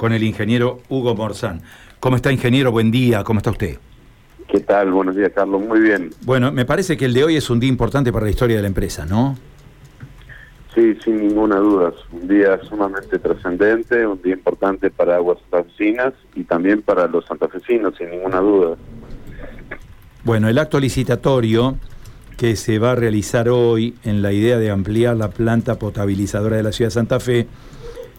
con el ingeniero Hugo Morzán. ¿Cómo está, ingeniero? Buen día, ¿cómo está usted? ¿Qué tal? Buenos días, Carlos. Muy bien. Bueno, me parece que el de hoy es un día importante para la historia de la empresa, ¿no? Sí, sin ninguna duda. Un día sumamente trascendente, un día importante para Aguas Santafesinas y también para los santafesinos, sin ninguna duda. Bueno, el acto licitatorio que se va a realizar hoy en la idea de ampliar la planta potabilizadora de la ciudad de Santa Fe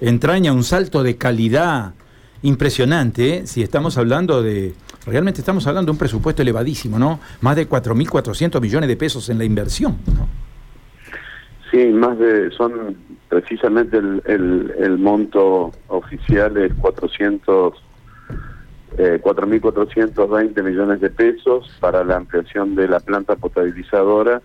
entraña un salto de calidad impresionante, ¿eh? si estamos hablando de, realmente estamos hablando de un presupuesto elevadísimo, ¿no? Más de 4.400 millones de pesos en la inversión, ¿no? Sí, más de, son precisamente el, el, el monto oficial es 400 eh, 4.420 millones de pesos para la ampliación de la planta potabilizadora,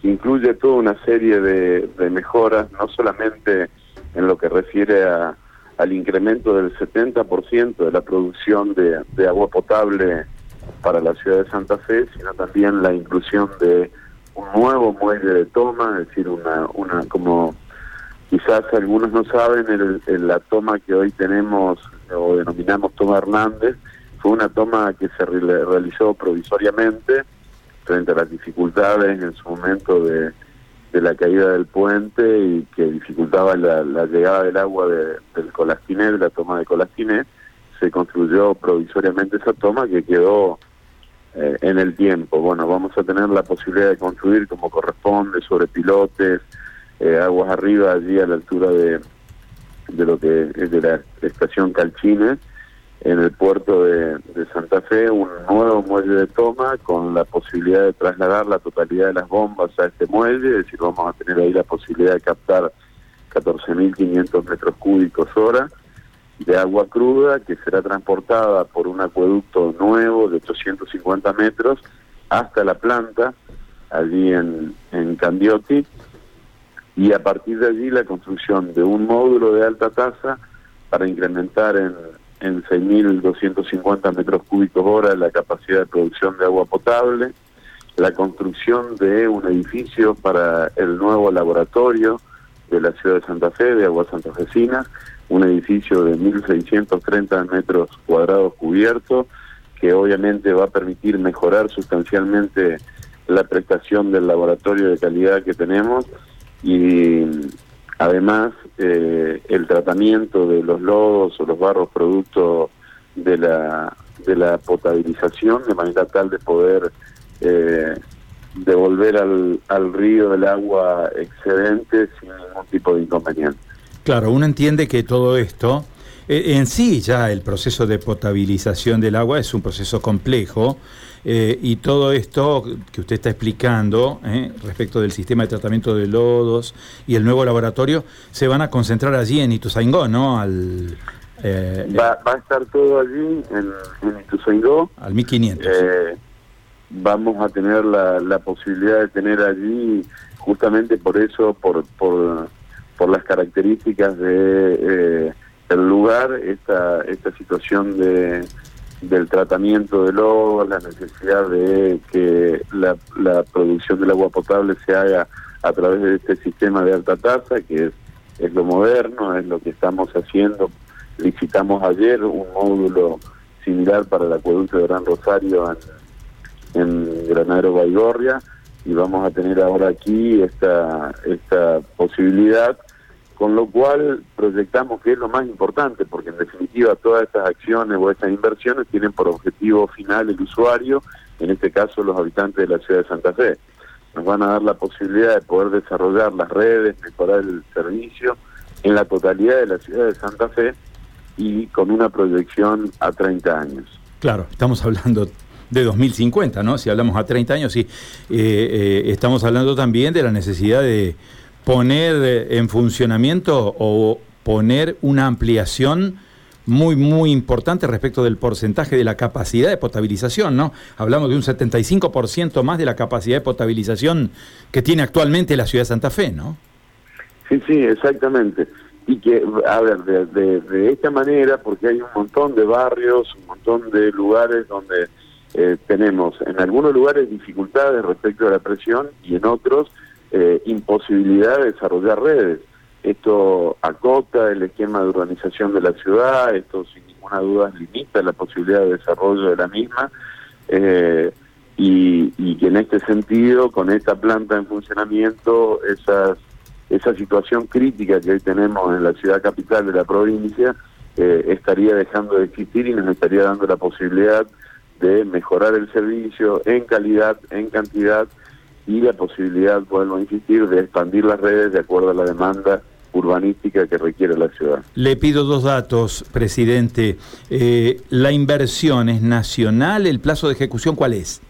que incluye toda una serie de, mejoras, no solamente en lo que refiere a, al incremento del 70% de la producción de, de agua potable para la ciudad de Santa Fe, sino también la inclusión de un nuevo muelle de toma, es decir, una, una como quizás algunos no saben, el, la toma que hoy tenemos o denominamos toma Hernández, fue una toma que se realizó provisoriamente frente a las dificultades en su momento de, la caída del puente y que dificultaba la, llegada del agua del Colastiné, de la toma de Colastiné, se construyó provisoriamente esa toma que quedó eh, en el tiempo. Bueno, vamos a tener la posibilidad de construir como corresponde sobre pilotes, eh, aguas arriba, allí a la altura de, de lo que es de la estación Calchines, en el puerto de, Santa Fe, un nuevo muelle de toma con la posibilidad de trasladar la totalidad de las bombas a este muelle, es decir, vamos a tener ahí la posibilidad de captar 14.500 metros cúbicos hora de agua cruda que será transportada por un acueducto nuevo de 850 metros hasta la planta, allí en, en Candioti, y a partir de allí la construcción de un módulo de alta tasa para incrementar en, en 6.250 metros cúbicos hora la capacidad de producción de agua potable, la construcción de un edificio para el nuevo laboratorio de la ciudad de Santa Fe, de Aguas Santafesinas, un edificio de 1.630 metros cuadrados cubiertos, que obviamente va a permitir mejorar sustancialmente la prestación del laboratorio de calidad que tenemos y además eh, el tratamiento de los lodos o los barros producto de la, de la potabilización de manera tal de poder eh, devolver al, al río el agua excedente sin ningún tipo de inconveniente. Claro, uno entiende que todo esto, eh, en sí ya el proceso de potabilización del agua es un proceso complejo eh, y todo esto que usted está explicando eh, respecto del sistema de tratamiento de lodos y el nuevo laboratorio se van a concentrar allí en Ituzaingó, ¿no? Al, va, va, a estar todo allí en, en Ituzaingó. Al 1500. vamos a tener la, la posibilidad de tener allí justamente por eso, por... por por las características de eh, el lugar, esta, esta situación de, del tratamiento del lodo, la necesidad de que la, producción del agua potable se haga a través de este sistema de alta tasa, que es, es lo moderno, es lo que estamos haciendo. Licitamos ayer un módulo similar para el acueducto de Gran Rosario en, en Granadero Baigorria y vamos a tener ahora aquí esta, esta posibilidad con lo cual proyectamos que es lo más importante, porque en definitiva todas estas acciones o estas inversiones tienen por objetivo final el usuario, en este caso los habitantes de la ciudad de Santa Fe. Nos van a dar la posibilidad de poder desarrollar las redes, mejorar el servicio en la totalidad de la ciudad de Santa Fe y con una proyección a 30 años. Claro, estamos hablando de 2050, ¿no? Si hablamos a 30 años, sí. Eh, eh, estamos hablando también de la necesidad de poner en funcionamiento o poner una ampliación muy, muy importante respecto del porcentaje de la capacidad de potabilización, ¿no? Hablamos de un 75% más de la capacidad de potabilización que tiene actualmente la ciudad de Santa Fe, ¿no? Sí, sí, exactamente. Y que, a ver, de, de, esta manera, porque hay un montón de barrios, un montón de lugares donde eh, tenemos en algunos lugares dificultades respecto a la presión y en otros eh, imposibilidad de desarrollar redes. esto acota el esquema de urbanización de la ciudad, esto sin ninguna duda limita la posibilidad de desarrollo de la misma. Eh, y, que en este sentido, con esta planta en funcionamiento, esas, esa situación crítica que hoy tenemos en la ciudad capital de la provincia eh, estaría dejando de existir y nos estaría dando la posibilidad de mejorar el servicio en calidad, en cantidad y la posibilidad, vuelvo a insistir, de expandir las redes de acuerdo a la demanda urbanística que requiere la ciudad. Le pido dos datos, presidente. Eh, ¿La inversión es nacional? ¿El plazo de ejecución cuál es?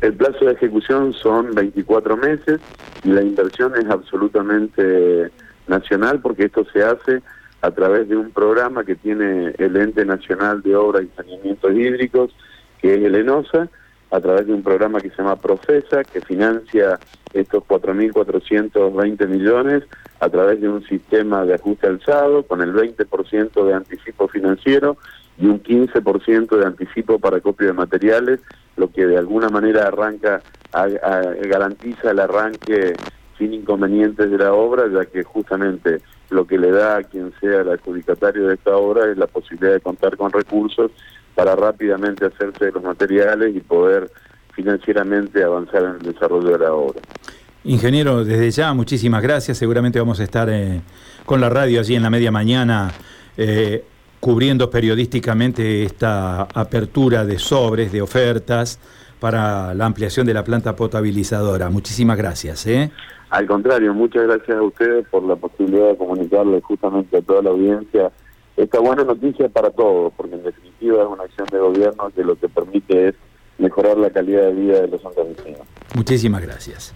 El plazo de ejecución son 24 meses y la inversión es absolutamente nacional porque esto se hace a través de un programa que tiene el Ente Nacional de Obras y Saneamientos Hídricos, que es el ENOSA, a través de un programa que se llama Procesa, que financia estos 4.420 millones a través de un sistema de ajuste alzado con el 20% de anticipo financiero y un 15% de anticipo para copio de materiales, lo que de alguna manera arranca, garantiza el arranque sin inconvenientes de la obra, ya que justamente lo que le da a quien sea el adjudicatario de esta obra es la posibilidad de contar con recursos para rápidamente hacerse de los materiales y poder financieramente avanzar en el desarrollo de la obra. Ingeniero, desde ya muchísimas gracias. Seguramente vamos a estar eh, con la radio allí en la media mañana eh, cubriendo periodísticamente esta apertura de sobres, de ofertas para la ampliación de la planta potabilizadora. Muchísimas gracias. ¿eh? Al contrario, muchas gracias a ustedes por la posibilidad de comunicarle justamente a toda la audiencia esta buena noticia para todos, porque en definitiva es una acción de gobierno que lo que permite es mejorar la calidad de vida de los santafesinos. Muchísimas gracias.